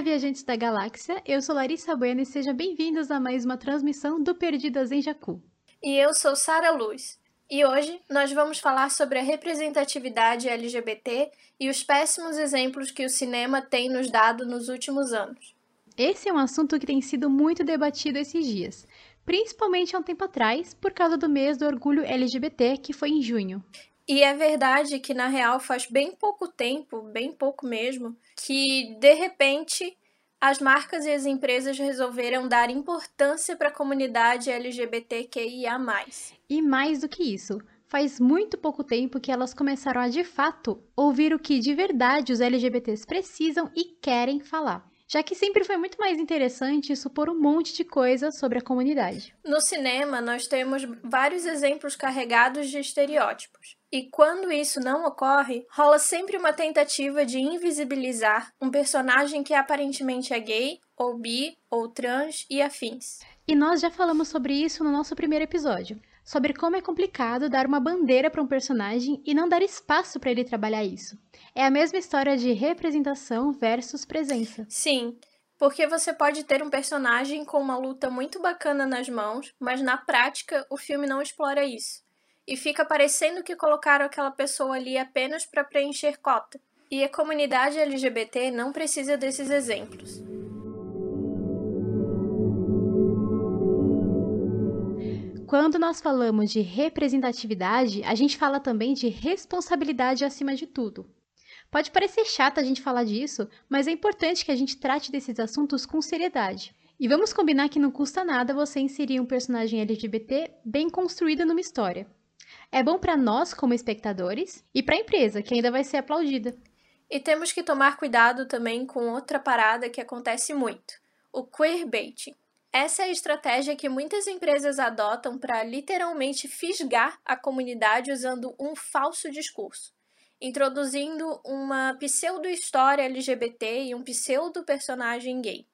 Olá, viajantes da galáxia. Eu sou Larissa Bueno e sejam bem-vindos a mais uma transmissão do Perdidas em Jacu. E eu sou Sara Luz. E hoje nós vamos falar sobre a representatividade LGBT e os péssimos exemplos que o cinema tem nos dado nos últimos anos. Esse é um assunto que tem sido muito debatido esses dias, principalmente há um tempo atrás, por causa do mês do orgulho LGBT, que foi em junho. E é verdade que, na real, faz bem pouco tempo, bem pouco mesmo, que de repente as marcas e as empresas resolveram dar importância para a comunidade LGBTQIA. E mais do que isso, faz muito pouco tempo que elas começaram a de fato ouvir o que de verdade os LGBTs precisam e querem falar já que sempre foi muito mais interessante supor um monte de coisa sobre a comunidade. No cinema, nós temos vários exemplos carregados de estereótipos. E quando isso não ocorre, rola sempre uma tentativa de invisibilizar um personagem que aparentemente é gay, ou bi, ou trans e afins. E nós já falamos sobre isso no nosso primeiro episódio sobre como é complicado dar uma bandeira para um personagem e não dar espaço para ele trabalhar isso. É a mesma história de representação versus presença. Sim, porque você pode ter um personagem com uma luta muito bacana nas mãos, mas na prática o filme não explora isso. E fica parecendo que colocaram aquela pessoa ali apenas para preencher cota. E a comunidade LGBT não precisa desses exemplos. Quando nós falamos de representatividade, a gente fala também de responsabilidade acima de tudo. Pode parecer chato a gente falar disso, mas é importante que a gente trate desses assuntos com seriedade. E vamos combinar que não custa nada você inserir um personagem LGBT bem construído numa história. É bom para nós como espectadores e para a empresa, que ainda vai ser aplaudida. E temos que tomar cuidado também com outra parada que acontece muito: o queerbaiting. Essa é a estratégia que muitas empresas adotam para literalmente fisgar a comunidade usando um falso discurso, introduzindo uma pseudo-história LGBT e um pseudo-personagem gay,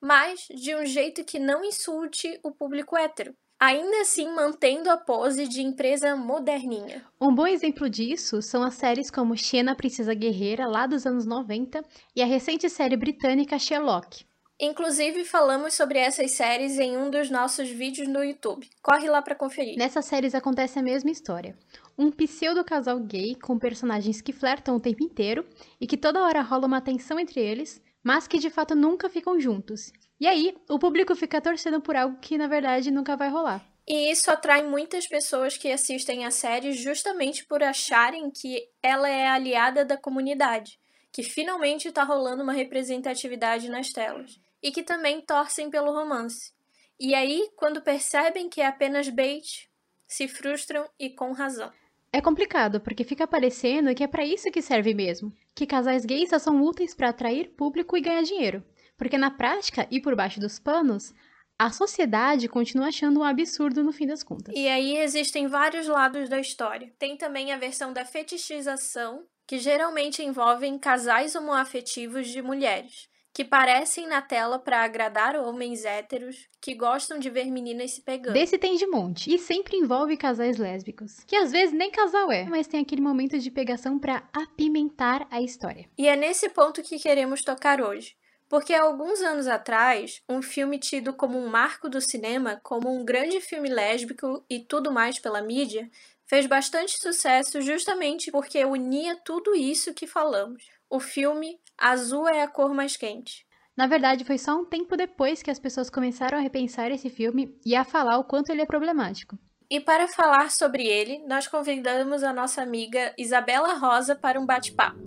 mas de um jeito que não insulte o público hétero, ainda assim mantendo a pose de empresa moderninha. Um bom exemplo disso são as séries como Xena Princesa Guerreira, lá dos anos 90, e a recente série britânica Sherlock. Inclusive, falamos sobre essas séries em um dos nossos vídeos no YouTube. Corre lá para conferir. Nessas séries acontece a mesma história. Um pseudo casal gay com personagens que flertam o tempo inteiro e que toda hora rola uma tensão entre eles, mas que de fato nunca ficam juntos. E aí, o público fica torcendo por algo que na verdade nunca vai rolar. E isso atrai muitas pessoas que assistem a série justamente por acharem que ela é aliada da comunidade, que finalmente está rolando uma representatividade nas telas e que também torcem pelo romance. E aí, quando percebem que é apenas bait, se frustram e com razão. É complicado, porque fica parecendo que é para isso que serve mesmo. Que casais gays só são úteis para atrair público e ganhar dinheiro. Porque na prática e por baixo dos panos, a sociedade continua achando um absurdo no fim das contas. E aí existem vários lados da história. Tem também a versão da fetichização, que geralmente envolvem casais homoafetivos de mulheres que parecem na tela para agradar homens héteros que gostam de ver meninas se pegando. Desse tem de monte. E sempre envolve casais lésbicos. Que às vezes nem casal é, mas tem aquele momento de pegação para apimentar a história. E é nesse ponto que queremos tocar hoje. Porque alguns anos atrás, um filme tido como um marco do cinema, como um grande filme lésbico e tudo mais pela mídia, fez bastante sucesso justamente porque unia tudo isso que falamos o filme Azul é a cor mais quente. Na verdade, foi só um tempo depois que as pessoas começaram a repensar esse filme e a falar o quanto ele é problemático. E para falar sobre ele, nós convidamos a nossa amiga Isabela Rosa para um bate-papo.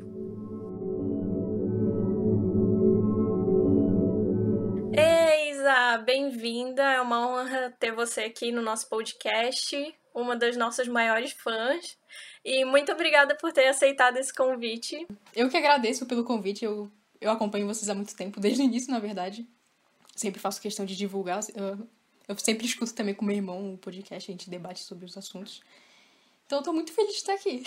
Ei, Isa, bem-vinda! É uma honra ter você aqui no nosso podcast, uma das nossas maiores fãs. E muito obrigada por ter aceitado esse convite. Eu que agradeço pelo convite. Eu, eu acompanho vocês há muito tempo, desde o início, na verdade. Sempre faço questão de divulgar. Eu, eu sempre escuto também com meu irmão o podcast, a gente debate sobre os assuntos. Então eu tô muito feliz de estar aqui.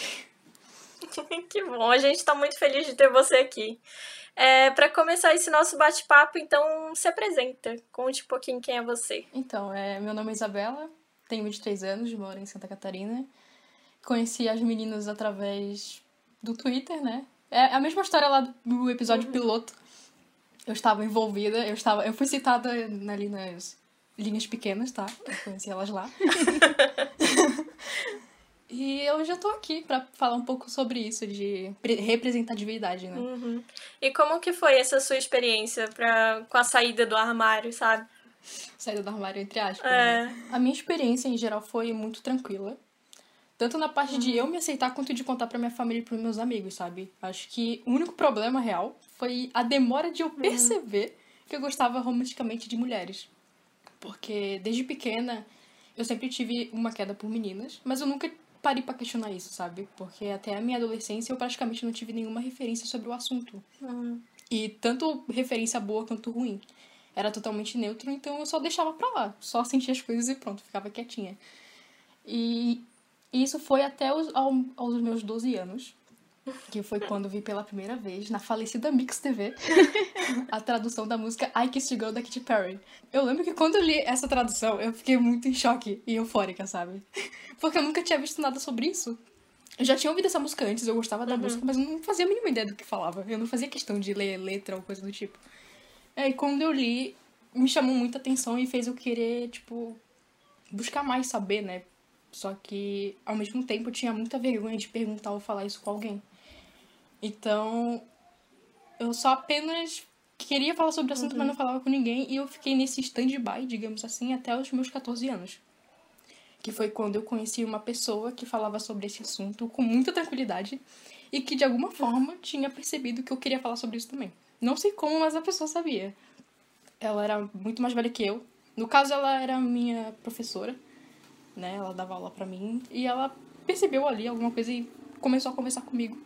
que bom, a gente tá muito feliz de ter você aqui. É, para começar esse nosso bate-papo, então se apresenta. Conte um pouquinho quem é você. Então, é, meu nome é Isabela, tenho 23 anos, moro em Santa Catarina conheci as meninas através do Twitter, né? É a mesma história lá do episódio uhum. piloto. eu estava envolvida, eu estava, eu fui citada ali nas linhas pequenas, tá? Eu conheci elas lá. e eu já tô aqui para falar um pouco sobre isso de representatividade, né? Uhum. E como que foi essa sua experiência pra, com a saída do armário, sabe? Saída do armário, entre aspas. É. Né? A minha experiência, em geral, foi muito tranquila. Tanto na parte uhum. de eu me aceitar, quanto de contar pra minha família e pros meus amigos, sabe? Acho que o único problema real foi a demora de eu uhum. perceber uhum. que eu gostava romanticamente de mulheres. Porque desde pequena eu sempre tive uma queda por meninas, mas eu nunca parei para questionar isso, sabe? Porque até a minha adolescência eu praticamente não tive nenhuma referência sobre o assunto. Uhum. E tanto referência boa quanto ruim. Era totalmente neutro, então eu só deixava pra lá. Só sentia as coisas e pronto, ficava quietinha. E isso foi até os, ao, aos meus 12 anos. Que foi quando vi pela primeira vez, na falecida Mix TV, a tradução da música I Kissed Go da Katy Perry. Eu lembro que quando eu li essa tradução, eu fiquei muito em choque e eufórica, sabe? Porque eu nunca tinha visto nada sobre isso. Eu já tinha ouvido essa música antes, eu gostava da uhum. música, mas eu não fazia a mínima ideia do que falava. Eu não fazia questão de ler letra ou coisa do tipo. E quando eu li, me chamou muita atenção e fez eu querer, tipo, buscar mais saber, né? Só que, ao mesmo tempo, eu tinha muita vergonha de perguntar ou falar isso com alguém. Então, eu só apenas queria falar sobre o assunto, uhum. mas não falava com ninguém. E eu fiquei nesse stand-by, digamos assim, até os meus 14 anos. Que foi quando eu conheci uma pessoa que falava sobre esse assunto com muita tranquilidade e que, de alguma forma, tinha percebido que eu queria falar sobre isso também. Não sei como, mas a pessoa sabia. Ela era muito mais velha que eu. No caso, ela era minha professora né? Ela dava aula pra mim e ela percebeu ali alguma coisa e começou a conversar comigo.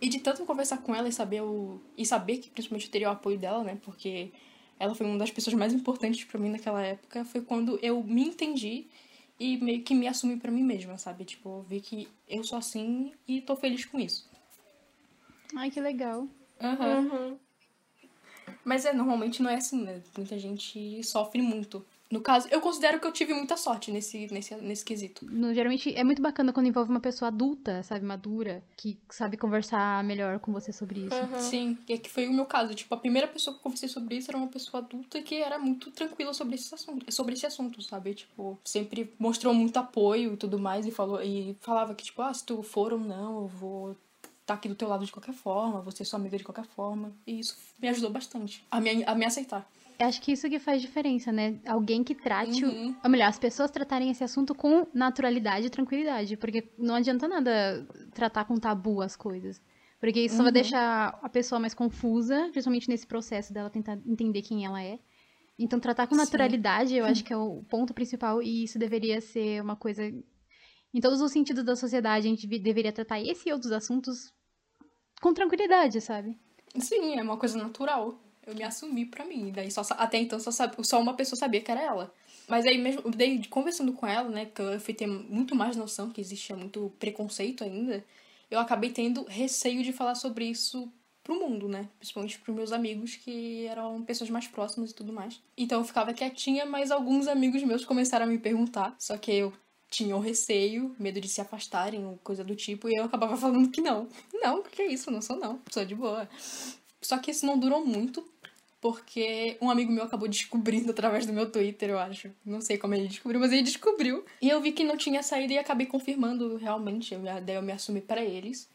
E de tanto conversar com ela e saber o e saber que principalmente eu teria o apoio dela, né? Porque ela foi uma das pessoas mais importantes para mim naquela época, foi quando eu me entendi e meio que me assumi para mim mesma, sabe? Tipo, vi que eu sou assim e tô feliz com isso. Ai, que legal. Uhum. uhum. Mas é, normalmente não é assim, né? Muita gente sofre muito no caso, eu considero que eu tive muita sorte nesse, nesse, nesse quesito. No, geralmente é muito bacana quando envolve uma pessoa adulta, sabe, madura, que sabe conversar melhor com você sobre isso. Uhum. Sim, e é que foi o meu caso. Tipo, a primeira pessoa que eu conversei sobre isso era uma pessoa adulta que era muito tranquila sobre esse assunto, sobre esse assunto sabe? Tipo, sempre mostrou muito apoio e tudo mais e falou e falava que, tipo, ah, se tu for ou não, eu vou estar tá aqui do teu lado de qualquer forma, você é sua amiga de qualquer forma. E isso me ajudou bastante a me, a me aceitar. Acho que isso que faz diferença, né? Alguém que trate, uhum. o... ou melhor, as pessoas tratarem esse assunto com naturalidade e tranquilidade, porque não adianta nada tratar com tabu as coisas. Porque isso uhum. só vai uhum. deixar a pessoa mais confusa, principalmente nesse processo dela tentar entender quem ela é. Então, tratar com naturalidade, Sim. eu acho que é o ponto principal, e isso deveria ser uma coisa. Em todos os sentidos da sociedade, a gente deveria tratar esse e outros assuntos com tranquilidade, sabe? Sim, é uma coisa natural eu me assumi pra mim. Daí só, até então só, só uma pessoa sabia que era ela. Mas aí mesmo, daí conversando com ela, né, que eu fui ter muito mais noção que existia muito preconceito ainda, eu acabei tendo receio de falar sobre isso pro mundo, né? Principalmente pros meus amigos, que eram pessoas mais próximas e tudo mais. Então eu ficava quietinha, mas alguns amigos meus começaram a me perguntar, só que eu tinha o receio, medo de se afastarem ou coisa do tipo, e eu acabava falando que não. Não, que é isso, não sou não, sou de boa. Só que isso não durou muito, porque um amigo meu acabou descobrindo através do meu Twitter, eu acho. Não sei como ele descobriu, mas ele descobriu. E eu vi que não tinha saído e acabei confirmando realmente. Daí eu me assumi para eles.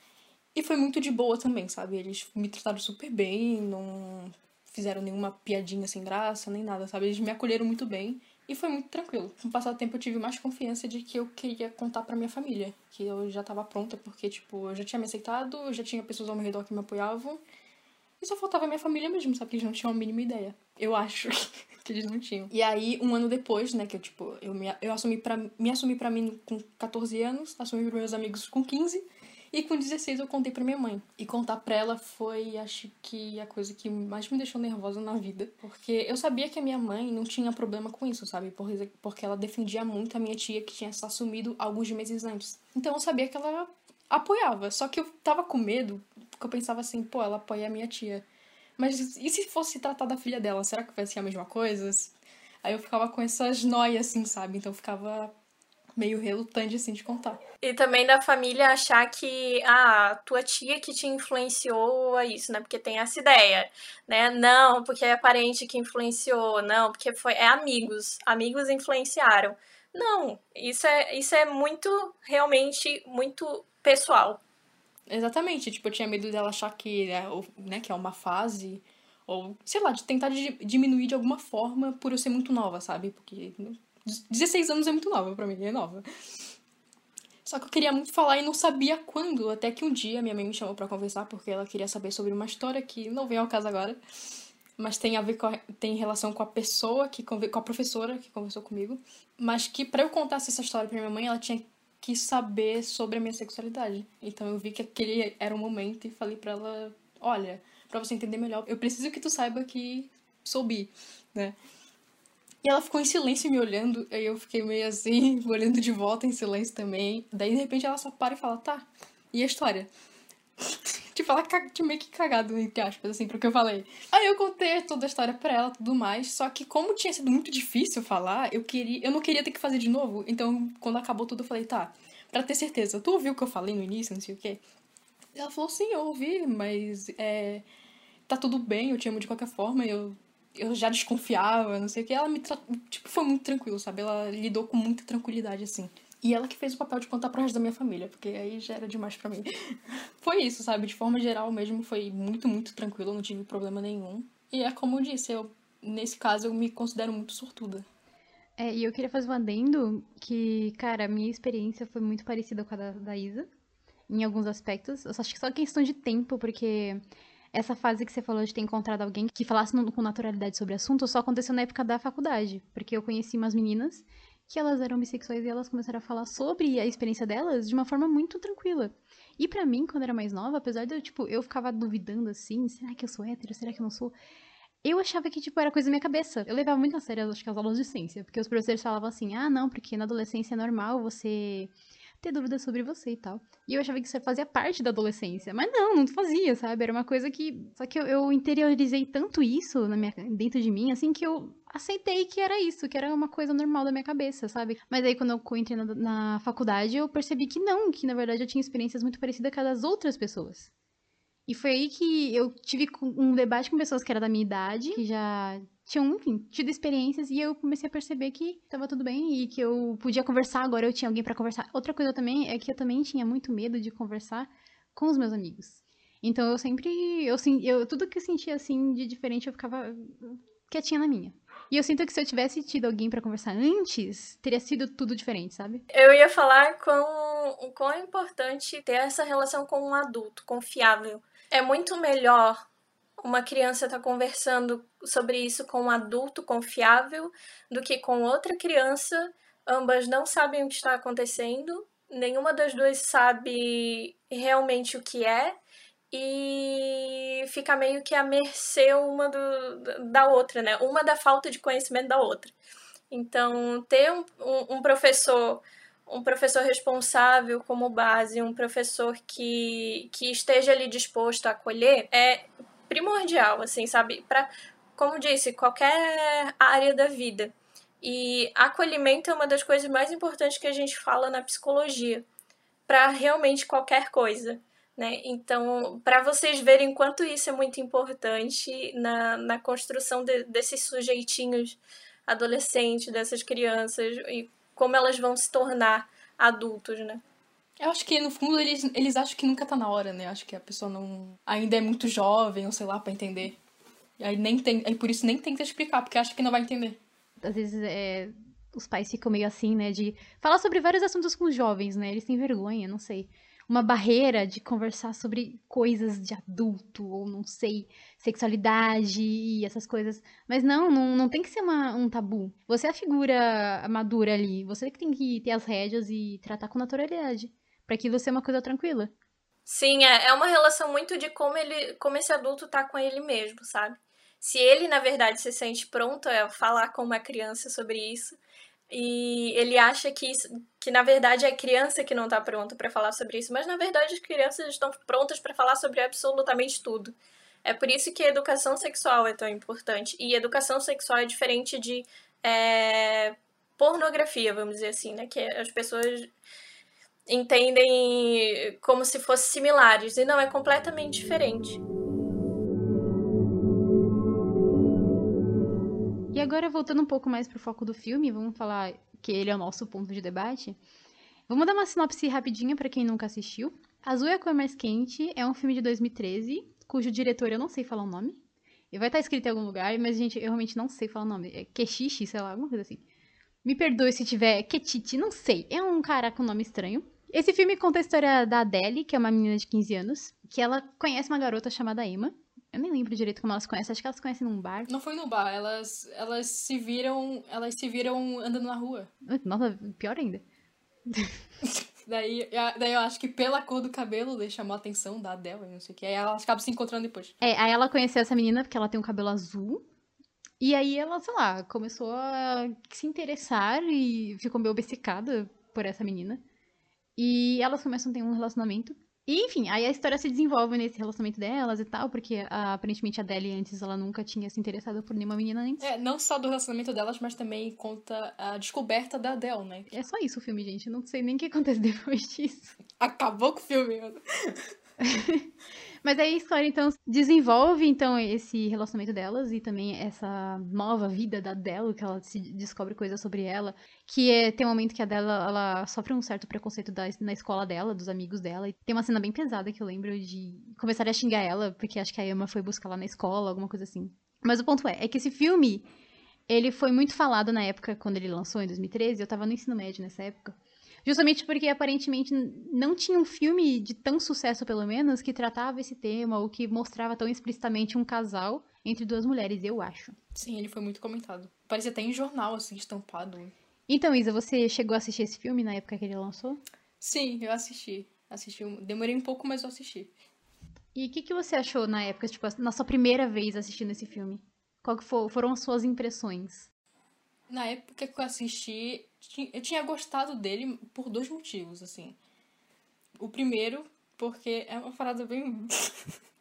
E foi muito de boa também, sabe? Eles me trataram super bem, não fizeram nenhuma piadinha sem graça, nem nada, sabe? Eles me acolheram muito bem e foi muito tranquilo. Com o passar do tempo eu tive mais confiança de que eu queria contar para minha família, que eu já tava pronta, porque, tipo, eu já tinha me aceitado, eu já tinha pessoas ao meu redor que me apoiavam. E só faltava minha família mesmo, sabe? Que eles não tinham a mínima ideia. Eu acho que eles não tinham. E aí, um ano depois, né, que eu, tipo, eu me, eu assumi pra, me assumi pra mim com 14 anos, assumi pros meus amigos com 15. E com 16 eu contei pra minha mãe. E contar pra ela foi, acho que, a coisa que mais me deixou nervosa na vida. Porque eu sabia que a minha mãe não tinha problema com isso, sabe? Porque ela defendia muito a minha tia que tinha se assumido alguns meses antes. Então eu sabia que ela apoiava. Só que eu tava com medo porque eu pensava assim, pô, ela apoia a minha tia. Mas e se fosse tratar da filha dela? Será que vai ser a mesma coisa? Aí eu ficava com essas noias, assim, sabe? Então eu ficava meio relutante, assim, de contar. E também da família achar que ah, tua tia que te influenciou a isso, né? Porque tem essa ideia, né? Não, porque é parente que influenciou, não, porque foi é amigos, amigos influenciaram. Não, isso é isso é muito realmente muito pessoal. Exatamente, tipo, eu tinha medo dela achar que, é, né, que é uma fase ou sei lá, de tentar diminuir de alguma forma por eu ser muito nova, sabe? Porque 16 anos é muito nova para mim, é nova. Só que eu queria muito falar e não sabia quando, até que um dia minha mãe me chamou para conversar porque ela queria saber sobre uma história que não vem ao caso agora, mas tem a ver com a, tem relação com a pessoa que com a professora que conversou comigo, mas que para eu contar essa história para minha mãe, ela tinha que saber sobre a minha sexualidade. Então eu vi que aquele era o momento e falei para ela, olha, para você entender melhor, eu preciso que tu saiba que sou bi, né? E ela ficou em silêncio me olhando, aí eu fiquei meio assim, olhando de volta em silêncio também. Daí, de repente, ela só para e fala, tá, e a história? Ela tipo, meio que cagado, entre aspas, assim, pro que eu falei. Aí eu contei toda a história pra ela tudo mais, só que como tinha sido muito difícil falar, eu queria. Eu não queria ter que fazer de novo. Então, quando acabou tudo, eu falei, tá, pra ter certeza, tu ouviu o que eu falei no início, não sei o quê? Ela falou, sim, eu ouvi, mas é, tá tudo bem, eu te amo de qualquer forma, eu eu já desconfiava, não sei o que. Ela me tra... tipo, foi muito tranquilo, sabe? Ela lidou com muita tranquilidade, assim. E ela que fez o papel de contar pro resto da minha família, porque aí já era demais para mim. foi isso, sabe? De forma geral mesmo, foi muito, muito tranquilo, não tive problema nenhum. E é como eu disse, eu, nesse caso, eu me considero muito sortuda. É, e eu queria fazer um adendo que, cara, a minha experiência foi muito parecida com a da, da Isa, em alguns aspectos. Eu só acho que só questão de tempo, porque essa fase que você falou de ter encontrado alguém que falasse com naturalidade sobre o assunto só aconteceu na época da faculdade. Porque eu conheci umas meninas que elas eram bissexuais e elas começaram a falar sobre a experiência delas de uma forma muito tranquila. E para mim, quando eu era mais nova, apesar de eu, tipo, eu ficava duvidando assim, será que eu sou hétero? Será que eu não sou? Eu achava que, tipo, era coisa da minha cabeça. Eu levava muito a sério, acho que as aulas de ciência, porque os professores falavam assim, ah, não, porque na adolescência é normal você ter dúvidas sobre você e tal. E eu achava que isso fazia parte da adolescência. Mas não, não fazia, sabe? Era uma coisa que. Só que eu, eu interiorizei tanto isso na minha, dentro de mim, assim, que eu aceitei que era isso, que era uma coisa normal da minha cabeça, sabe? Mas aí quando eu entrei na, na faculdade, eu percebi que não, que na verdade eu tinha experiências muito parecidas com as das outras pessoas. E foi aí que eu tive um debate com pessoas que eram da minha idade, que já tinham, enfim, tido experiências e eu comecei a perceber que tava tudo bem e que eu podia conversar, agora eu tinha alguém para conversar. Outra coisa também é que eu também tinha muito medo de conversar com os meus amigos. Então eu sempre, eu, eu tudo que eu sentia assim de diferente eu ficava quietinha na minha. E eu sinto que se eu tivesse tido alguém para conversar antes, teria sido tudo diferente, sabe? Eu ia falar com o quão é importante ter essa relação com um adulto confiável. É muito melhor uma criança está conversando sobre isso com um adulto confiável do que com outra criança. Ambas não sabem o que está acontecendo, nenhuma das duas sabe realmente o que é e fica meio que à mercê uma do, da outra, né? Uma da falta de conhecimento da outra. Então, ter um, um, um professor um professor responsável como base, um professor que, que esteja ali disposto a acolher, é primordial, assim, sabe? Para, como disse, qualquer área da vida. E acolhimento é uma das coisas mais importantes que a gente fala na psicologia, para realmente qualquer coisa. Né? Então, para vocês verem quanto isso é muito importante na, na construção de, desses sujeitinhos adolescentes, dessas crianças, e como elas vão se tornar adultos, né? Eu acho que, no fundo, eles, eles acham que nunca tá na hora, né? Acho que a pessoa não. ainda é muito jovem, ou sei lá, pra entender. E aí nem tem. Aí por isso nem tenta explicar, porque acha que não vai entender. Às vezes é, os pais ficam meio assim, né? De falar sobre vários assuntos com os jovens, né? Eles têm vergonha, não sei. Uma barreira de conversar sobre coisas de adulto, ou não sei, sexualidade e essas coisas. Mas não, não, não tem que ser uma, um tabu. Você é a figura madura ali. Você que tem que ter as rédeas e tratar com naturalidade para aquilo ser uma coisa tranquila. Sim, é, é uma relação muito de como ele, como esse adulto tá com ele mesmo, sabe? Se ele, na verdade, se sente pronto a falar com uma criança sobre isso, e ele acha que, isso, que na verdade é a criança que não está pronta para falar sobre isso, mas na verdade as crianças estão prontas para falar sobre absolutamente tudo. É por isso que a educação sexual é tão importante. E educação sexual é diferente de é, pornografia, vamos dizer assim, né? Que as pessoas entendem como se fossem similares. E não, é completamente diferente. E agora, voltando um pouco mais pro foco do filme, vamos falar que ele é o nosso ponto de debate. Vamos dar uma sinopse rapidinha para quem nunca assistiu. Azul é a cor mais quente é um filme de 2013, cujo diretor eu não sei falar o nome. E vai estar escrito em algum lugar, mas, gente, eu realmente não sei falar o nome. É Keshishi, sei lá, alguma coisa assim. Me perdoe se tiver Ketiti, não sei. É um cara com nome estranho. Esse filme conta a história da Adele, que é uma menina de 15 anos, que ela conhece uma garota chamada Emma. Eu nem lembro direito como elas conhecem, acho que elas conhecem num bar. Não foi no bar, elas, elas se viram. Elas se viram andando na rua. Nossa, pior ainda. daí, daí eu acho que pela cor do cabelo ele chamou a atenção da Adele, não sei o que. Aí elas acabam se encontrando depois. É, aí ela conheceu essa menina porque ela tem um cabelo azul. E aí ela, sei lá, começou a se interessar e ficou meio obcecada por essa menina. E elas começam a ter um relacionamento. E, enfim, aí a história se desenvolve nesse relacionamento delas e tal, porque aparentemente a Adele antes ela nunca tinha se interessado por nenhuma menina antes. É, não só do relacionamento delas, mas também conta a descoberta da Adele, né? É só isso o filme, gente. não sei nem o que acontece depois disso. Acabou com o filme. Mas aí a história, então, desenvolve, então, esse relacionamento delas e também essa nova vida da Della, que ela se descobre coisas sobre ela, que é, tem um momento que a Della, ela sofre um certo preconceito da, na escola dela, dos amigos dela, e tem uma cena bem pesada que eu lembro de começar a xingar ela, porque acho que a Emma foi buscar lá na escola, alguma coisa assim. Mas o ponto é, é que esse filme, ele foi muito falado na época, quando ele lançou, em 2013, eu tava no ensino médio nessa época, Justamente porque aparentemente não tinha um filme de tão sucesso, pelo menos, que tratava esse tema ou que mostrava tão explicitamente um casal entre duas mulheres, eu acho. Sim, ele foi muito comentado. Parecia até em jornal, assim, estampado. Então, Isa, você chegou a assistir esse filme na época que ele lançou? Sim, eu assisti. Assisti. Demorei um pouco, mas eu assisti. E o que, que você achou na época, tipo, na sua primeira vez assistindo esse filme? Qual que foram as suas impressões? Na época que eu assisti, eu tinha gostado dele por dois motivos, assim. O primeiro, porque é uma parada bem,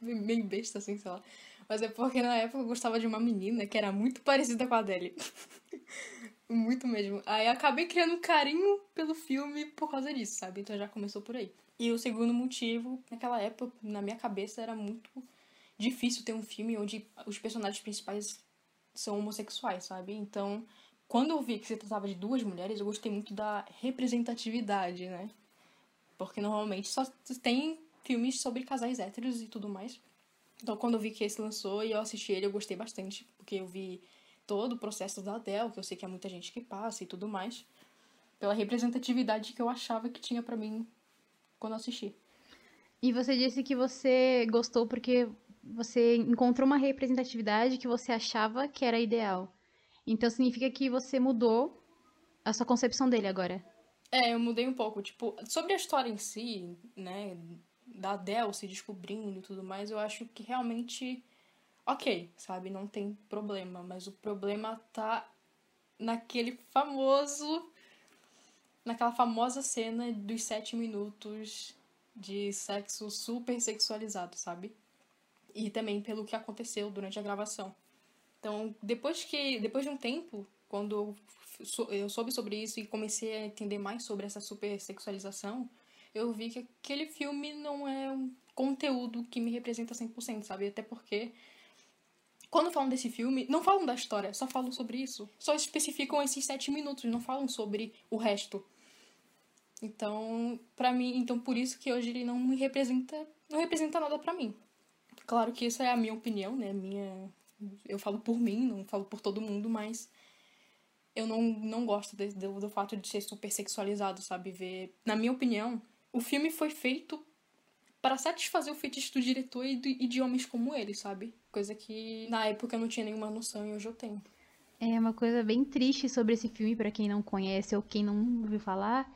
bem besta, assim, sei lá. Mas é porque na época eu gostava de uma menina que era muito parecida com a Adele. muito mesmo. Aí acabei criando um carinho pelo filme por causa disso, sabe? Então já começou por aí. E o segundo motivo, naquela época, na minha cabeça, era muito difícil ter um filme onde os personagens principais são homossexuais, sabe? Então quando eu vi que se tratava de duas mulheres, eu gostei muito da representatividade, né? Porque normalmente só tem filmes sobre casais héteros e tudo mais. Então, quando eu vi que esse lançou e eu assisti ele, eu gostei bastante, porque eu vi todo o processo da Adele, que eu sei que é muita gente que passa e tudo mais, pela representatividade que eu achava que tinha para mim quando eu assisti. E você disse que você gostou porque você encontrou uma representatividade que você achava que era ideal. Então significa que você mudou a sua concepção dele agora. É, eu mudei um pouco. Tipo, sobre a história em si, né, da Adele se descobrindo e tudo mais, eu acho que realmente. Ok, sabe? Não tem problema. Mas o problema tá naquele famoso. Naquela famosa cena dos sete minutos de sexo super sexualizado, sabe? E também pelo que aconteceu durante a gravação. Então, depois que depois de um tempo, quando eu soube sobre isso e comecei a entender mais sobre essa supersexualização, eu vi que aquele filme não é um conteúdo que me representa 100%, sabe? Até porque quando falam desse filme, não falam da história, só falam sobre isso. Só especificam esses sete minutos, não falam sobre o resto. Então, para mim, então por isso que hoje ele não me representa, não representa nada para mim. Claro que isso é a minha opinião, né? Minha eu falo por mim, não falo por todo mundo, mas eu não, não gosto de, do, do fato de ser super sexualizado, sabe? Ver, na minha opinião, o filme foi feito para satisfazer o fetiche do diretor e de, e de homens como ele, sabe? Coisa que na época eu não tinha nenhuma noção e hoje eu tenho. É uma coisa bem triste sobre esse filme, para quem não conhece ou quem não ouviu falar,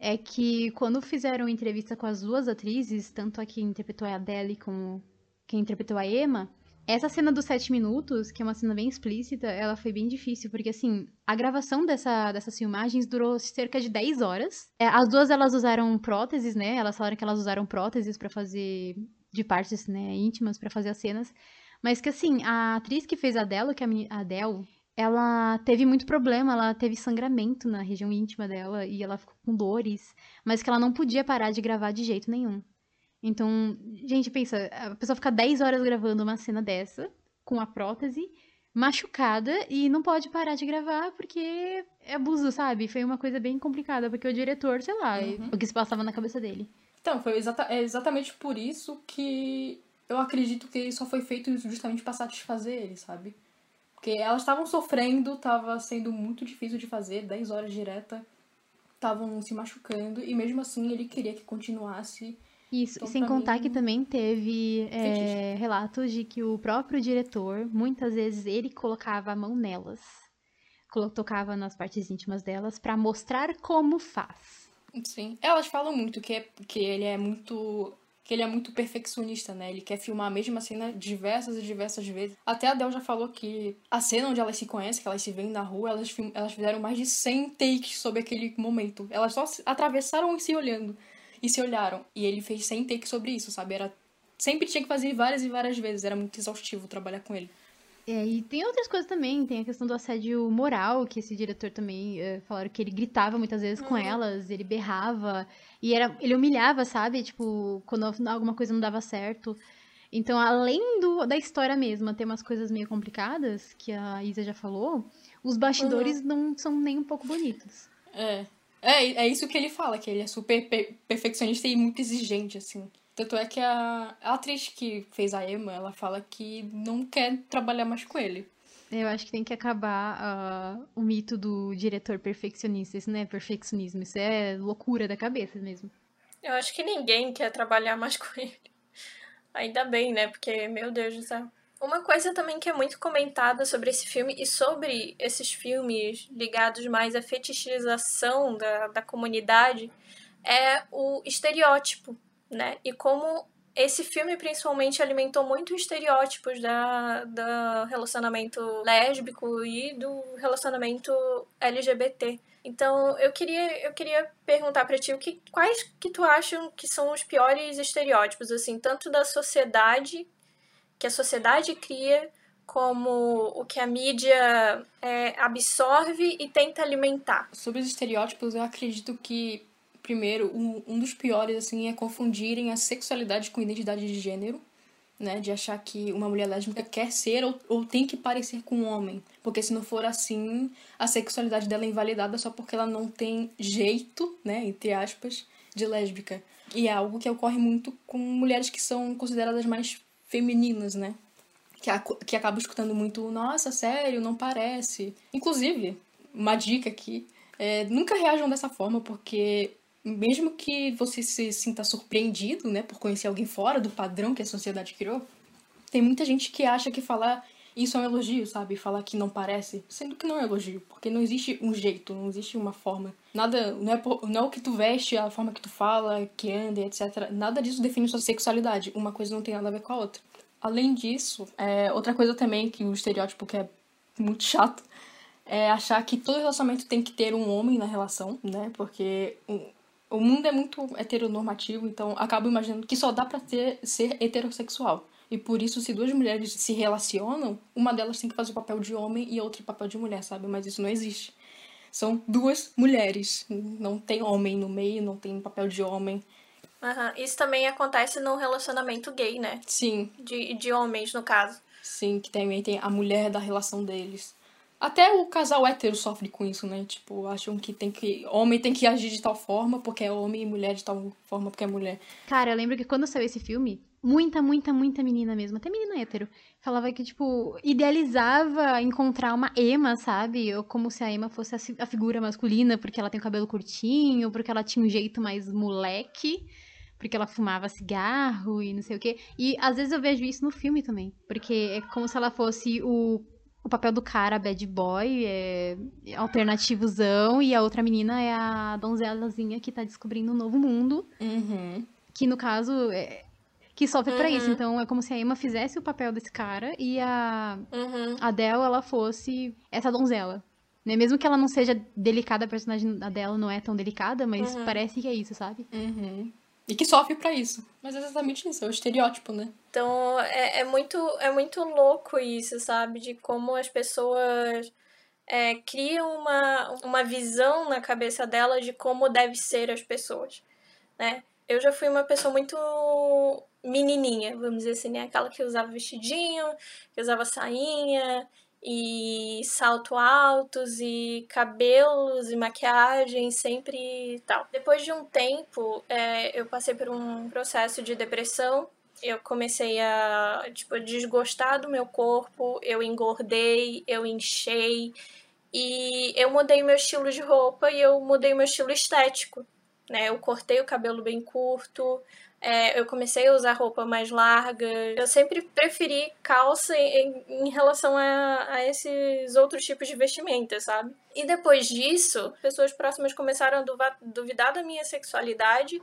é que quando fizeram entrevista com as duas atrizes, tanto a que interpretou a Adele como quem interpretou a Emma, essa cena dos sete minutos, que é uma cena bem explícita, ela foi bem difícil, porque assim, a gravação dessa, dessas filmagens durou cerca de 10 horas. É, as duas elas usaram próteses, né? Elas falaram que elas usaram próteses para fazer de partes, né, íntimas para fazer as cenas. Mas que assim, a atriz que fez a Adele, que é a Adele, ela teve muito problema, ela teve sangramento na região íntima dela e ela ficou com dores, mas que ela não podia parar de gravar de jeito nenhum. Então, gente, pensa, a pessoa fica 10 horas gravando uma cena dessa, com a prótese, machucada, e não pode parar de gravar porque é abuso, sabe? Foi uma coisa bem complicada, porque o diretor, sei lá, Uhum. o que se passava na cabeça dele. Então, foi exata é exatamente por isso que eu acredito que só foi feito justamente pra satisfazer ele, sabe? Porque elas estavam sofrendo, tava sendo muito difícil de fazer, 10 horas direta, estavam se machucando, e mesmo assim ele queria que continuasse. Isso, Então, sem pra contar mim, que também teve é, relatos de que o próprio diretor, muitas vezes ele colocava a mão nelas, tocava nas partes íntimas delas pra mostrar como faz. Sim. Elas falam muito que, é, que ele é muito. que ele é muito perfeccionista, né? Ele quer filmar a mesma cena diversas e diversas vezes. Até a Del já falou que a cena onde elas se conhecem, que elas se veem na rua, elas, elas fizeram mais de 100 takes sobre aquele momento. Elas só atravessaram e se olhando. E se olharam. E ele fez 100 takes sobre isso, sabe? Era. Sempre tinha que fazer várias e várias vezes. Era muito exaustivo trabalhar com ele. É, e tem outras coisas também, tem a questão do assédio moral, que esse diretor também é, falaram que ele gritava muitas vezes com elas, ele berrava, e era, ele humilhava, sabe? Tipo, quando alguma coisa não dava certo. Então, além do, da história mesma ter umas coisas meio complicadas, que a Isa já falou, os bastidores não são nem um pouco bonitos. É. É, é isso que ele fala, que ele é super pe- perfeccionista e muito exigente, assim. Tanto é que a, a atriz que fez a Emma, ela fala que não quer trabalhar mais com ele. Eu acho que tem que acabar ah, o mito do diretor perfeccionista. Isso não é perfeccionismo, isso é loucura da cabeça mesmo. Eu acho que ninguém quer trabalhar mais com ele. Ainda bem, né? Porque, meu Deus do céu. Uma coisa também que é muito comentada sobre esse filme e sobre esses filmes ligados mais à fetichização da, da comunidade é o estereótipo, né? E como esse filme principalmente alimentou muito estereótipos da, do relacionamento lésbico e do relacionamento LGBT. Então, eu queria, eu queria perguntar pra ti o que, quais que tu acham que são os piores estereótipos, assim, tanto da sociedade, que a sociedade cria, como o que a mídia é, absorve e tenta alimentar. Sobre os estereótipos, eu acredito que, primeiro, um, um dos piores, assim, é confundirem a sexualidade com identidade de gênero. Né, de achar que uma mulher lésbica quer ser ou, ou tem que parecer com um homem. Porque se não for assim, a sexualidade dela é invalidada só porque ela não tem jeito, né, entre aspas, de lésbica. E é algo que ocorre muito com mulheres que são consideradas mais femininas, né? Que, que acabam escutando muito, nossa, sério, não parece. Inclusive, uma dica aqui, é, nunca reajam dessa forma, porque mesmo que você se sinta surpreendido, né, por conhecer alguém fora do padrão que a sociedade criou, tem muita gente que acha que falar isso é um elogio, sabe? Falar que não parece, sendo que não é elogio, porque não existe um jeito, não existe uma forma. Nada, não é, por- não é o que tu veste, a forma que tu fala, que anda, etc. Nada disso define sua sexualidade. Uma coisa não tem nada a ver com a outra. Além disso, é, outra coisa também que o estereótipo que é muito chato é achar que todo relacionamento tem que ter um homem na relação, né? Porque o, o mundo é muito heteronormativo, então acabo imaginando que só dá pra ser heterossexual. E por isso, se duas mulheres se relacionam, uma delas tem que fazer o papel de homem e a outra o papel de mulher, sabe? Mas isso não existe. São duas mulheres. Não tem homem no meio, não tem papel de homem. Aham. Isso também acontece no relacionamento gay, né? Sim, De, de homens, no caso. sim, que também tem a mulher da relação deles. Até o casal hétero sofre com isso, né? Tipo, acham que tem que. Homem tem que agir de tal forma porque é homem e mulher de tal forma porque é mulher. Cara, eu lembro que quando saiu esse filme, muita, muita, muita menina mesmo, até menina hétero, falava que, tipo, idealizava encontrar uma Emma, sabe? Ou como se a Emma fosse a, fi- a figura masculina, porque ela tem o cabelo curtinho, porque ela tinha um jeito mais moleque, porque ela fumava cigarro e não sei o quê. E às vezes eu vejo isso no filme também, porque é como se ela fosse o. O papel do cara, bad boy, é alternativozão, e a outra menina é a donzelazinha que tá descobrindo um novo mundo Uhum. que no caso é, que sofre pra Uhum. isso. Então é como se a Emma fizesse o papel desse cara e a Uhum. Adele ela fosse essa donzela. Né? Mesmo que ela não seja delicada, a personagem da dela não é tão delicada, mas Uhum. parece que é isso, sabe? Uhum. E que sofre pra isso. Mas é exatamente isso, é o estereótipo, né? Então é, é muito é muito louco isso, sabe? De como as pessoas é, cria uma, uma visão na cabeça dela de como deve ser as pessoas, né? Eu já fui uma pessoa muito menininha, vamos dizer assim, né? Aquela que usava vestidinho, que usava sainha e salto altos e cabelos e maquiagem sempre tal. Depois de um tempo, é, eu passei por um processo de depressão. Eu comecei a tipo desgostar do meu corpo, eu engordei, eu enchei e eu mudei meu estilo de roupa e eu mudei meu estilo estético, né? Eu cortei o cabelo bem curto, é, eu comecei a usar roupa mais larga. Eu sempre preferi calça em, em relação a, a, esses outros tipos de vestimenta, sabe? E depois disso, pessoas próximas começaram a duvidar da minha sexualidade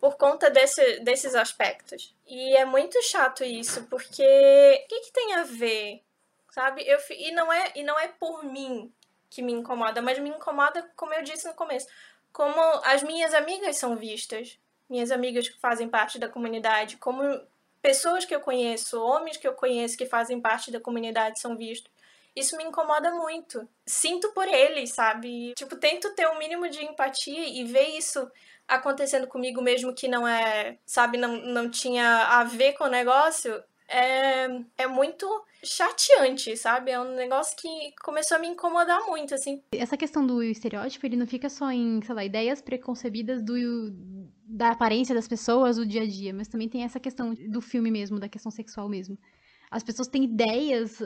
por conta desse, desses aspectos. E é muito chato isso, porque o que, que tem a ver? Sabe? Eu, e, não é, e não é por mim que me incomoda, mas me incomoda, como eu disse no começo, como as minhas amigas são vistas minhas amigas que fazem parte da comunidade, como pessoas que eu conheço, homens que eu conheço que fazem parte da comunidade são vistos. Isso me incomoda muito. Sinto por eles, sabe? Tipo, tento ter um mínimo de empatia e ver isso acontecendo comigo mesmo que não é, sabe, não, não tinha a ver com o negócio. É, é muito chateante, sabe? É um negócio que começou a me incomodar muito, assim. Essa questão do estereótipo, ele não fica só em, sei lá, ideias preconcebidas do, da aparência das pessoas, do dia a dia, mas também tem essa questão do filme mesmo, da questão sexual mesmo. As pessoas têm ideias,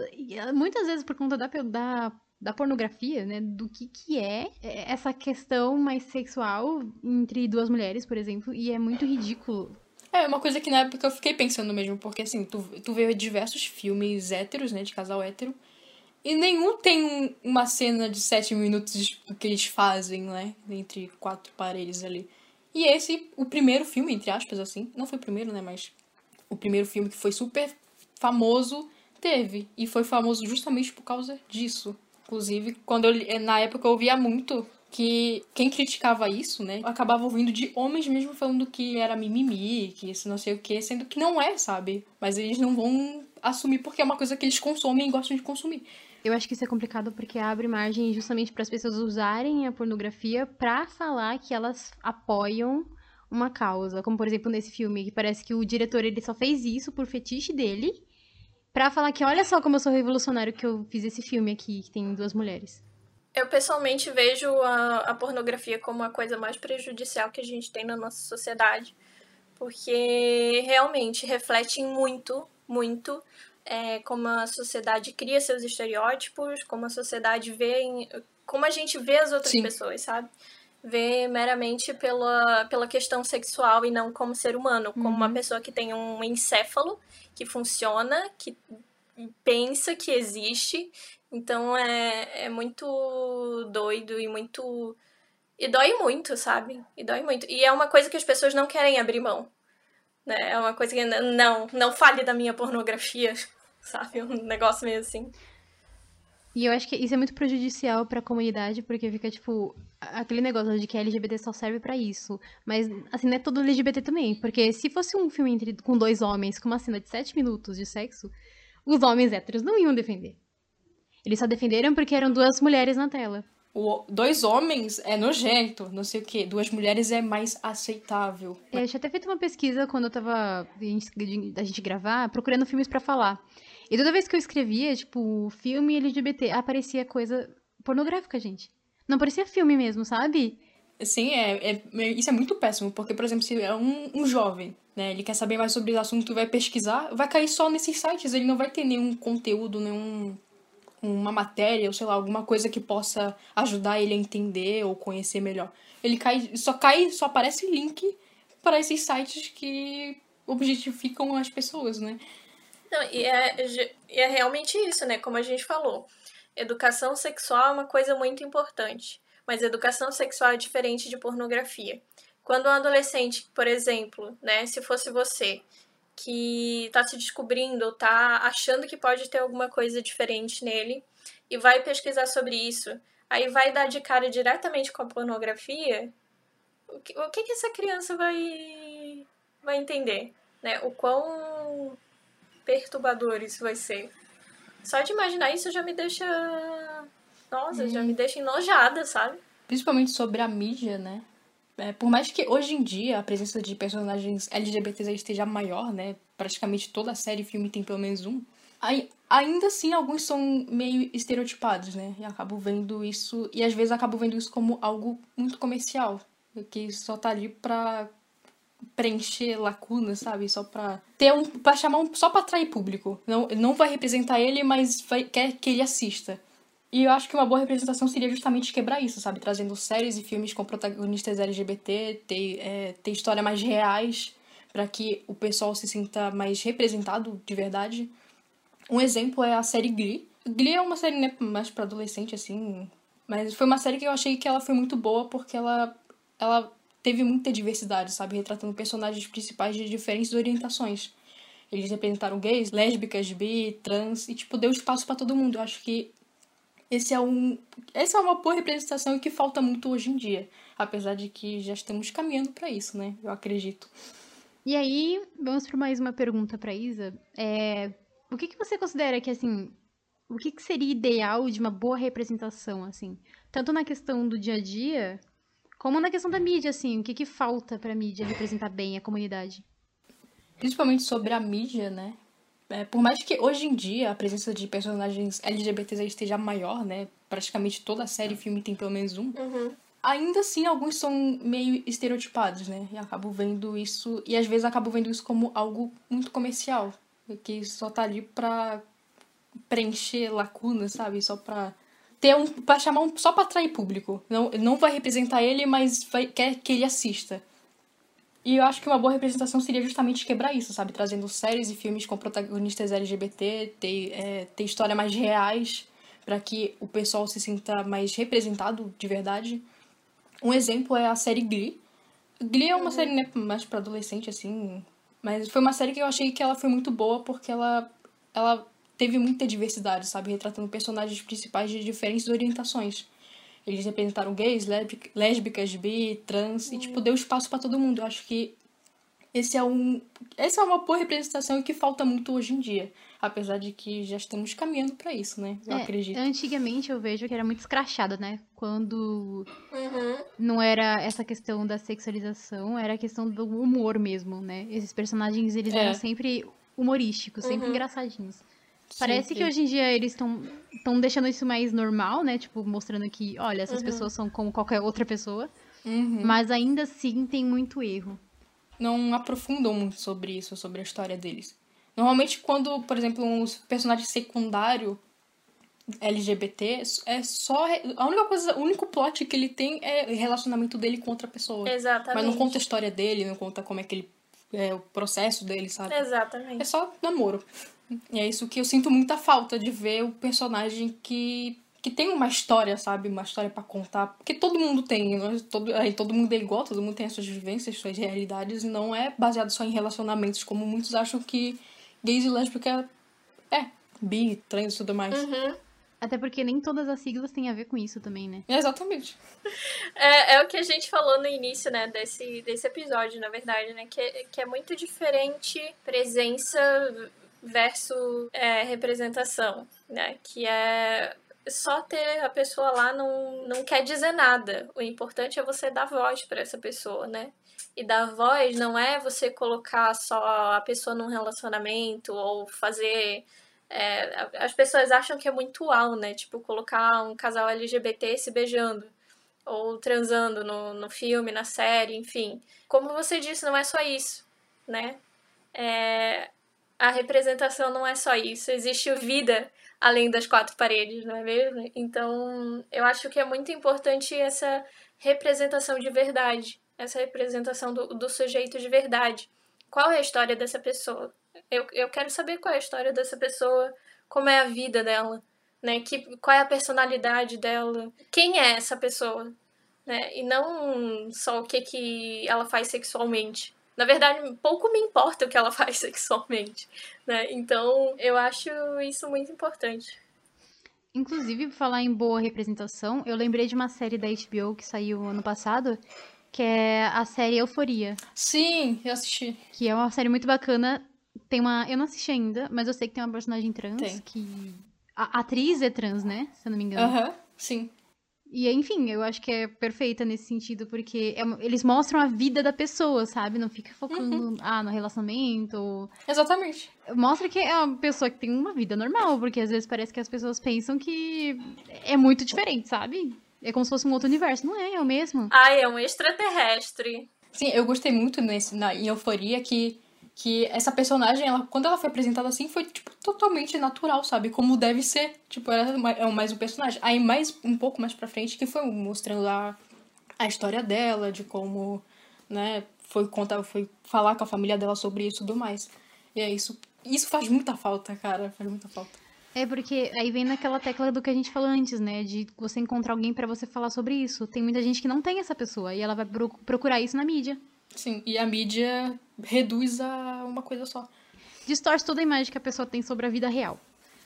muitas vezes por conta da, da, da pornografia, né, do que, que é essa questão mais sexual entre duas mulheres, por exemplo, e é muito ridículo é, uma coisa que na época eu fiquei pensando mesmo, porque assim, tu, tu vê diversos filmes héteros, né, de casal hétero, e nenhum tem um, uma cena de sete minutos que eles fazem, né, entre quatro paredes ali. E esse, o primeiro filme, entre aspas, assim, não foi o primeiro, né, mas o primeiro filme que foi super famoso, teve. E foi famoso justamente por causa disso. Inclusive, quando eu, na época eu ouvia muito que quem criticava isso, né, acabava ouvindo de homens mesmo falando que era mimimi, que isso não sei o que, sendo que não é, sabe? Mas eles não vão assumir porque é uma coisa que eles consomem e gostam de consumir. Eu acho que isso é complicado porque abre margem justamente para as pessoas usarem a pornografia para falar que elas apoiam uma causa, como por exemplo nesse filme, que parece que o diretor ele só fez isso por fetiche dele, para falar que olha só como eu sou revolucionário que eu fiz esse filme aqui, que tem duas mulheres. Eu pessoalmente vejo a, a pornografia como a coisa mais prejudicial que a gente tem na nossa sociedade, porque realmente reflete muito, muito é, como a sociedade cria seus estereótipos, como a sociedade vê, em, como a gente vê as outras Sim. pessoas, sabe? Vê meramente pela, pela questão sexual e não como ser humano, como uhum. uma pessoa que tem um encéfalo que funciona, que pensa que existe então é, é muito doido e muito. E dói muito, sabe? E dói muito. E é uma coisa que as pessoas não querem abrir mão. Né? É uma coisa que. Não, não fale da minha pornografia, sabe? Um negócio meio assim. E eu acho que isso é muito prejudicial para a comunidade, porque fica, tipo, aquele negócio de que LGBT só serve para isso. Mas, assim, não é todo LGBT também. Porque se fosse um filme entre, com dois homens, com uma cena de sete minutos de sexo, os homens héteros não iam defender. Eles só defenderam porque eram duas mulheres na tela. O, dois homens é nojento, não sei o quê. Duas mulheres é mais aceitável. É, eu tinha até feito uma pesquisa quando eu tava a gente gravar, procurando filmes para falar. E toda vez que eu escrevia, tipo, filme LGBT, aparecia coisa pornográfica, gente. Não aparecia filme mesmo, sabe? Sim, é, é, isso é muito péssimo, porque, por exemplo, se é um, um jovem, né, ele quer saber mais sobre o assunto, vai pesquisar, vai cair só nesses sites, ele não vai ter nenhum conteúdo, nenhum uma matéria, ou sei lá, alguma coisa que possa ajudar ele a entender ou conhecer melhor. Ele cai, só cai, só aparece link para esses sites que objetificam as pessoas, né? Não, e é, e é realmente isso, né? Como a gente falou. Educação sexual é uma coisa muito importante, mas educação sexual é diferente de pornografia. Quando um adolescente, por exemplo, né, se fosse você, que está se descobrindo ou está achando que pode ter alguma coisa diferente nele e vai pesquisar sobre isso, aí vai dar de cara diretamente com a pornografia, o que, o que, que essa criança vai, vai entender? Né? O quão perturbador isso vai ser. Só de imaginar isso já me deixa Nossa, já me deixa enojada, sabe? Principalmente sobre a mídia, né? É, por mais que hoje em dia a presença de personagens LGBTs esteja maior, né? Praticamente toda série e filme tem pelo menos um. Aí, ainda assim, alguns são meio estereotipados, né? E acabo vendo isso. E às vezes acabo vendo isso como algo muito comercial. Que só tá ali pra preencher lacunas, sabe? Só pra ter um. pra chamar um. só pra atrair público. Não, não vai representar ele, mas vai, quer que ele assista. E eu acho que uma boa representação seria justamente quebrar isso, sabe? Trazendo séries e filmes com protagonistas LGBT, ter, é, ter histórias mais reais, para que o pessoal se sinta mais representado de verdade. Um exemplo é a série Glee. Glee é uma série né, mais para adolescente, assim. Mas foi uma série que eu achei que ela foi muito boa porque ela, ela teve muita diversidade, sabe? Retratando personagens principais de diferentes orientações. Eles representaram gays, lésbicas, bi, trans e, tipo, deu espaço para todo mundo. Eu acho que esse é um essa é uma boa representação e que falta muito hoje em dia, apesar de que já estamos caminhando para isso, né? Eu acredito. E aí, vamos para mais uma pergunta para Isa. É, o que, que você considera que assim, o que, que seria ideal de uma boa representação assim, tanto na questão do dia a dia, como na questão da mídia assim, o que que falta para a mídia representar bem a comunidade? Principalmente sobre a mídia, né? É, por mais que hoje em dia a presença de personagens LGBTs esteja maior, né? Praticamente toda série e filme tem pelo menos um. Uhum. Ainda assim, alguns são meio estereotipados, né? E acabo vendo isso. E às vezes acabo vendo isso como algo muito comercial. Que só tá ali pra preencher lacunas, sabe? Só pra ter um. pra chamar um. só pra atrair público. Não, não vai representar ele, mas vai, quer que ele assista. E eu acho que uma boa representação seria justamente quebrar isso, sabe? Trazendo séries e filmes com protagonistas LGBT, ter, é, ter histórias mais reais, para que o pessoal se sinta mais representado de verdade. Um exemplo é a série Glee. Glee é uma uhum. série né, mais para adolescente, assim. Mas foi uma série que eu achei que ela foi muito boa porque ela, ela teve muita diversidade, sabe? Retratando personagens principais de diferentes orientações. Eles representaram gays, lésbicas, bi, trans, e, tipo, deu espaço para todo mundo. Eu acho que esse é um. Essa é uma boa representação e que falta muito hoje em dia. Apesar de que já estamos caminhando para isso, né? Eu é, acredito. Antigamente eu vejo que era muito escrachado, né? Quando uhum. não era essa questão da sexualização, era a questão do humor mesmo, né? Esses personagens, eles é. eram sempre humorísticos, sempre uhum. engraçadinhos. Parece que hoje em dia eles estão estão deixando isso mais normal, né? Tipo, mostrando que, olha, essas uhum. pessoas são como qualquer outra pessoa. Uhum. Mas ainda assim tem muito erro. Não aprofundam muito sobre isso, sobre a história deles. Normalmente, quando, por exemplo, um personagem secundário LGBT é só. A única coisa, o único plot que ele tem é o relacionamento dele com outra pessoa. Exatamente. Mas não conta a história dele, não conta como é que ele. É o processo dele, sabe? Exatamente. É só namoro. E é isso que eu sinto muita falta de ver o personagem que que tem uma história, sabe? Uma história para contar. Porque todo mundo tem, né? todo, aí, todo mundo é igual, todo mundo tem as suas vivências, suas realidades, e não é baseado só em relacionamentos, como muitos acham que gays e lésbicas é, bi, trans e tudo mais. Uhum. Até porque nem todas as siglas têm a ver com isso também, né? É exatamente. É, é o que a gente falou no início, né, desse, desse episódio, na verdade, né? Que, é, que é muito diferente presença versus é, representação, né? Que é só ter a pessoa lá não, não quer dizer nada. O importante é você dar voz para essa pessoa, né? E dar voz não é você colocar só a pessoa num relacionamento ou fazer. É, as pessoas acham que é muito uau, né? Tipo, colocar um casal LGBT se beijando ou transando no, no filme, na série, enfim. Como você disse, não é só isso, né? É, a representação não é só isso, existe vida além das quatro paredes, não é mesmo? Então, eu acho que é muito importante essa representação de verdade, essa representação do, do sujeito de verdade. Qual é a história dessa pessoa? Eu, eu quero saber qual é a história dessa pessoa, como é a vida dela, né? Que, qual é a personalidade dela, quem é essa pessoa, né? E não só o que, que ela faz sexualmente. Na verdade, pouco me importa o que ela faz sexualmente, né? Então, eu acho isso muito importante. Inclusive, por falar em boa representação, eu lembrei de uma série da HBO que saiu ano passado, que é a série Euforia. Sim, eu assisti. Que é uma série muito bacana. Tem uma. Eu não assisti ainda, mas eu sei que tem uma personagem trans tem. que. A atriz é trans, né? Se eu não me engano. Aham. Sim. E, enfim, eu acho que é perfeita nesse sentido, porque é, eles mostram a vida da pessoa, sabe? Não fica focando, uhum. ah, no relacionamento. Exatamente. Mostra que é uma pessoa que tem uma vida normal, porque às vezes parece que as pessoas pensam que é muito diferente, sabe? É como se fosse um outro universo. Não é, é o mesmo. Ai, é um extraterrestre. Sim, eu gostei muito nesse, na, em Euforia que que essa personagem, ela, quando ela foi apresentada assim, foi, tipo, totalmente natural, sabe? Como deve ser. Tipo, ela é mais um personagem. Aí, mais um pouco mais pra frente, que foi mostrando a, a história dela, de como, né, foi contar, foi falar com a família dela sobre isso e tudo mais. E é isso. Isso faz muita falta, cara. Faz muita falta. É porque aí vem naquela tecla do que a gente falou antes, né? De você encontrar alguém para você falar sobre isso. Tem muita gente que não tem essa pessoa e ela vai procurar isso na mídia. Sim, e a mídia reduz a uma coisa só. Distorce toda a imagem que a pessoa tem sobre a vida real.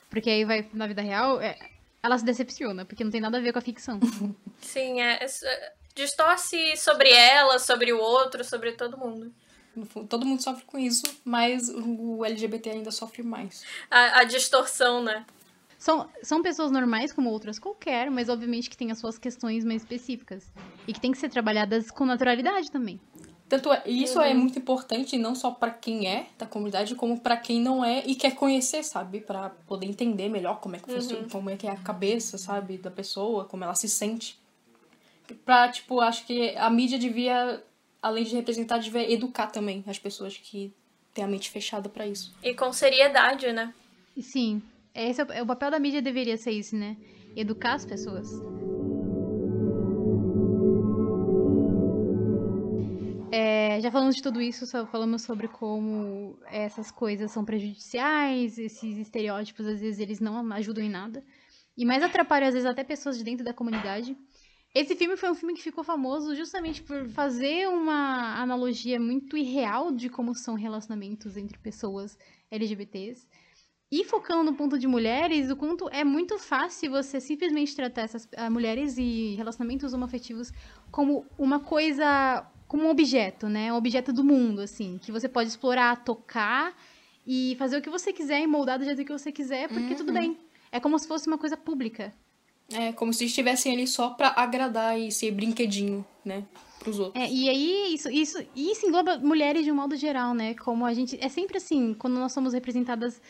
Porque aí vai, na vida real, é, ela se decepciona, porque não tem nada a ver com a ficção. Sim, é, é, distorce sobre ela, sobre o outro, sobre todo mundo. Todo mundo sofre com isso, mas o LGBT ainda sofre mais. A, a distorção, né? São, são pessoas normais como outras qualquer, mas obviamente que tem as suas questões mais específicas. E que tem que ser trabalhadas com naturalidade também. Tanto é, isso é uhum. é muito importante não só para quem é da comunidade, como para quem não é e quer conhecer, sabe, para poder entender melhor como é que funciona, uhum. como é que é a cabeça, sabe, da pessoa, como ela se sente. Pra, tipo, acho que a mídia devia, além de representar, devia educar também as pessoas que têm a mente fechada para isso. E com seriedade, né? Sim. Esse é o papel da mídia deveria ser isso, né? Educar as pessoas. É, já falamos de tudo isso, só falamos sobre como essas coisas são prejudiciais, esses estereótipos, às vezes, eles não ajudam em nada. E mais atrapalham, às vezes, até pessoas de dentro da comunidade. Esse filme foi um filme que ficou famoso justamente por fazer uma analogia muito irreal de como são relacionamentos entre pessoas LGBTs. E focando no ponto de mulheres, o quanto é muito fácil você simplesmente tratar essas uh, mulheres e relacionamentos homoafetivos como uma coisa como um objeto, né? Um objeto do mundo, assim, que você pode explorar, tocar e fazer o que você quiser e moldar do jeito que você quiser, porque uhum. tudo bem. É como se fosse uma coisa pública. É, como se estivessem ali só pra agradar e ser brinquedinho, né? Pros outros. É, e aí, isso, isso, isso engloba mulheres de um modo geral, né? Como a gente. É sempre assim, quando nós somos representadas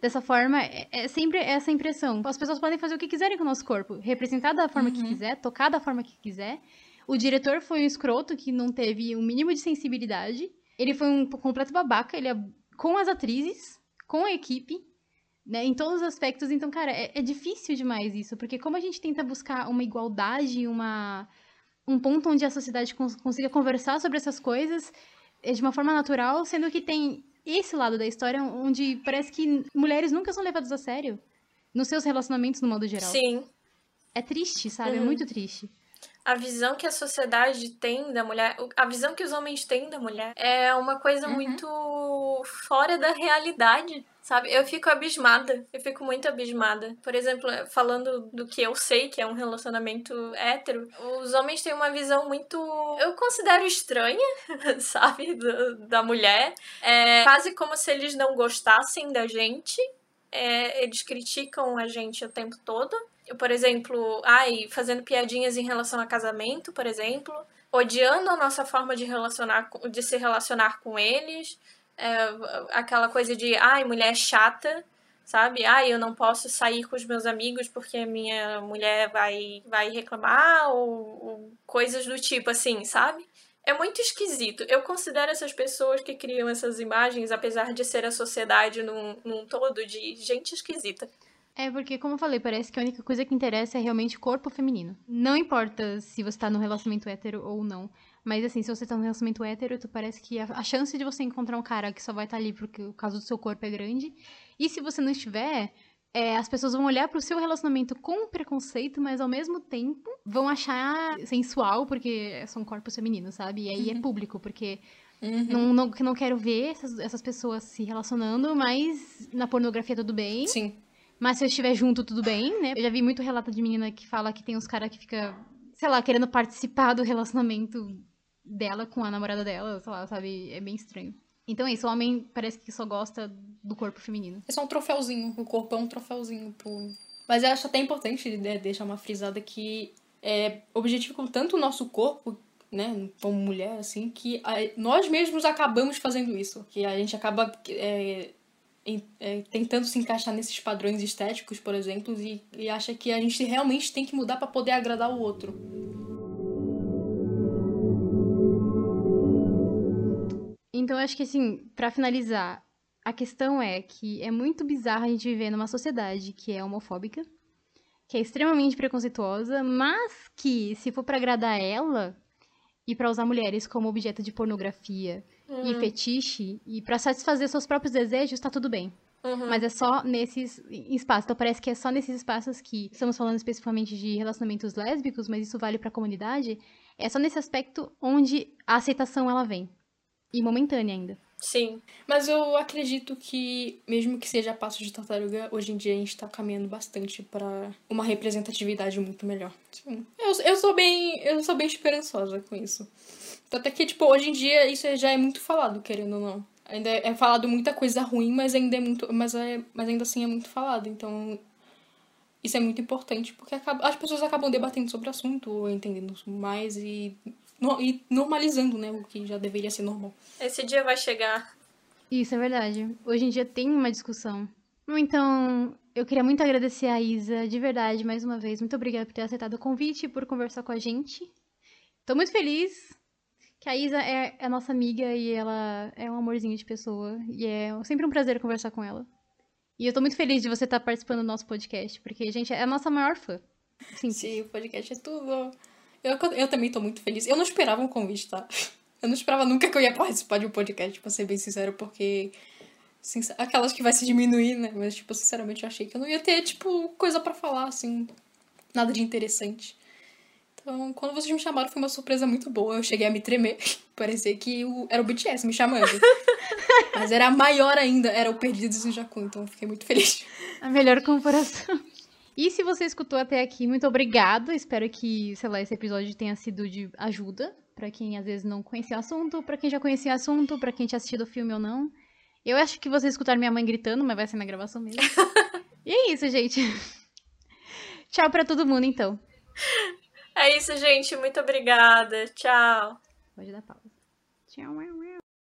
dessa forma, é, é sempre essa impressão. As pessoas podem fazer o que quiserem com o nosso corpo, representar da forma uhum. que quiser, tocar da forma que quiser. O diretor foi um escroto que não teve o um mínimo de sensibilidade. Ele foi um completo babaca, ele é com as atrizes, com a equipe, né, em todos os aspectos. Então, cara, é, é difícil demais isso, porque como a gente tenta buscar uma igualdade, uma um ponto onde a sociedade cons consiga conversar sobre essas coisas é de uma forma natural, sendo que tem esse lado da história onde parece que mulheres nunca são levadas a sério nos seus relacionamentos no modo geral. Sim. É triste, sabe? É uhum. É muito triste a visão que a sociedade tem da mulher, a visão que os homens têm da mulher é uma coisa uhum. muito fora da realidade, sabe? Eu fico abismada, eu fico muito abismada. Por exemplo, falando do que eu sei que é um relacionamento hétero, os homens têm uma visão muito, eu considero estranha, sabe, do, da mulher. É quase como se eles não gostassem da gente. É, eles criticam a gente o tempo todo por exemplo, ai, fazendo piadinhas em relação a casamento, por exemplo, odiando a nossa forma de relacionar, de se relacionar com eles, é, aquela coisa de, ai, mulher chata, sabe? Ai, eu não posso sair com os meus amigos porque minha mulher vai, vai reclamar, ou, ou coisas do tipo assim, sabe? É muito esquisito. Eu considero essas pessoas que criam essas imagens, apesar de ser a sociedade num, num todo de gente esquisita. É porque, como eu falei, parece que a única coisa que interessa é realmente o corpo feminino. Não importa se você tá no relacionamento hétero ou não. Mas assim, se você tá no relacionamento hétero, tu parece que a, a chance de você encontrar um cara que só vai estar tá ali porque o caso do seu corpo é grande. E se você não estiver, é, as pessoas vão olhar pro seu relacionamento com preconceito, mas ao mesmo tempo vão achar sensual, porque são corpos femininos, sabe? E aí é uhum. é público, porque Uhum. Não, não, não quero ver essas, essas pessoas se relacionando, mas na pornografia tudo bem. Sim. Mas se eu estiver junto, tudo bem, né? Eu já vi muito relato de menina que fala que tem uns caras que fica, sei lá, querendo participar do relacionamento dela com a namorada dela, sei lá, sabe? É bem estranho. Então é isso, o homem parece que só gosta do corpo feminino. É só um troféuzinho, o corpo é um troféuzinho pro, Mas eu acho até importante né, deixar uma frisada que é objetivo tanto o nosso corpo, né, como mulher, assim, que a, nós mesmos acabamos fazendo isso. Que a gente acaba é, em, é, tentando se encaixar nesses padrões estéticos, por exemplo, e, e acha que a gente realmente tem que mudar para poder agradar o outro. Então, acho que, assim, para finalizar, a questão é que é muito bizarro a gente viver numa sociedade que é homofóbica, que é extremamente preconceituosa, mas que, se for para agradar ela e para usar mulheres como objeto de pornografia uhum. e fetiche e para satisfazer seus próprios desejos, tá tudo bem. Uhum. Mas é só nesses espaços. Então parece que é só nesses espaços que estamos falando especificamente de relacionamentos lésbicos, mas isso vale para a comunidade. É só nesse aspecto onde a aceitação ela vem. E momentânea ainda. Sim. Mas eu acredito que, mesmo que seja passo de tartaruga, hoje em dia a gente tá caminhando bastante para uma representatividade muito melhor. Sim. Eu, eu sou bem. Eu sou bem esperançosa com isso. Até que, tipo, hoje em dia isso já é muito falado, querendo ou não. Ainda é falado muita coisa ruim, mas ainda é muito. Mas, é, mas ainda assim é muito falado. Então. Isso é muito importante, porque acaba, as pessoas acabam debatendo sobre o assunto, entendendo mais e no, e normalizando, né? O que já deveria ser normal. Esse dia vai chegar. Isso é verdade. Hoje em dia tem uma discussão. Então, eu queria muito agradecer a Isa, de verdade, mais uma vez. Muito obrigada por ter aceitado o convite e por conversar com a gente. Tô muito feliz que a Isa é, é nossa amiga e ela é um amorzinho de pessoa. E é sempre um prazer conversar com ela. E eu tô muito feliz de você estar participando do nosso podcast, porque, gente, é a nossa maior fã. Sim, Sim o podcast é tudo. Eu, eu também tô muito feliz. Eu não esperava um convite, tá? Eu não esperava nunca que eu ia participar de um podcast, pra ser bem sincero, porque. Aquelas que vai se diminuir, né? Mas, tipo, sinceramente, eu achei que eu não ia ter, tipo, coisa para falar, assim. Nada de interessante. Então, quando vocês me chamaram, foi uma surpresa muito boa. Eu cheguei a me tremer. Parecia que o... era o BTS me chamando. Mas era maior ainda, era o Perdidos em Jacu, então eu fiquei muito feliz. A melhor comparação. E se você escutou até aqui, muito obrigada. Espero que, sei lá, esse episódio tenha sido de ajuda para quem às vezes não conhecia o assunto, para quem já conhecia o assunto, para quem tinha assistido o filme ou não. Eu acho que vocês escutaram minha mãe gritando, mas vai ser na gravação mesmo. e é isso, gente. Tchau para todo mundo, então. É isso, gente. Muito obrigada. Tchau. Pode dar pausa. Tchau.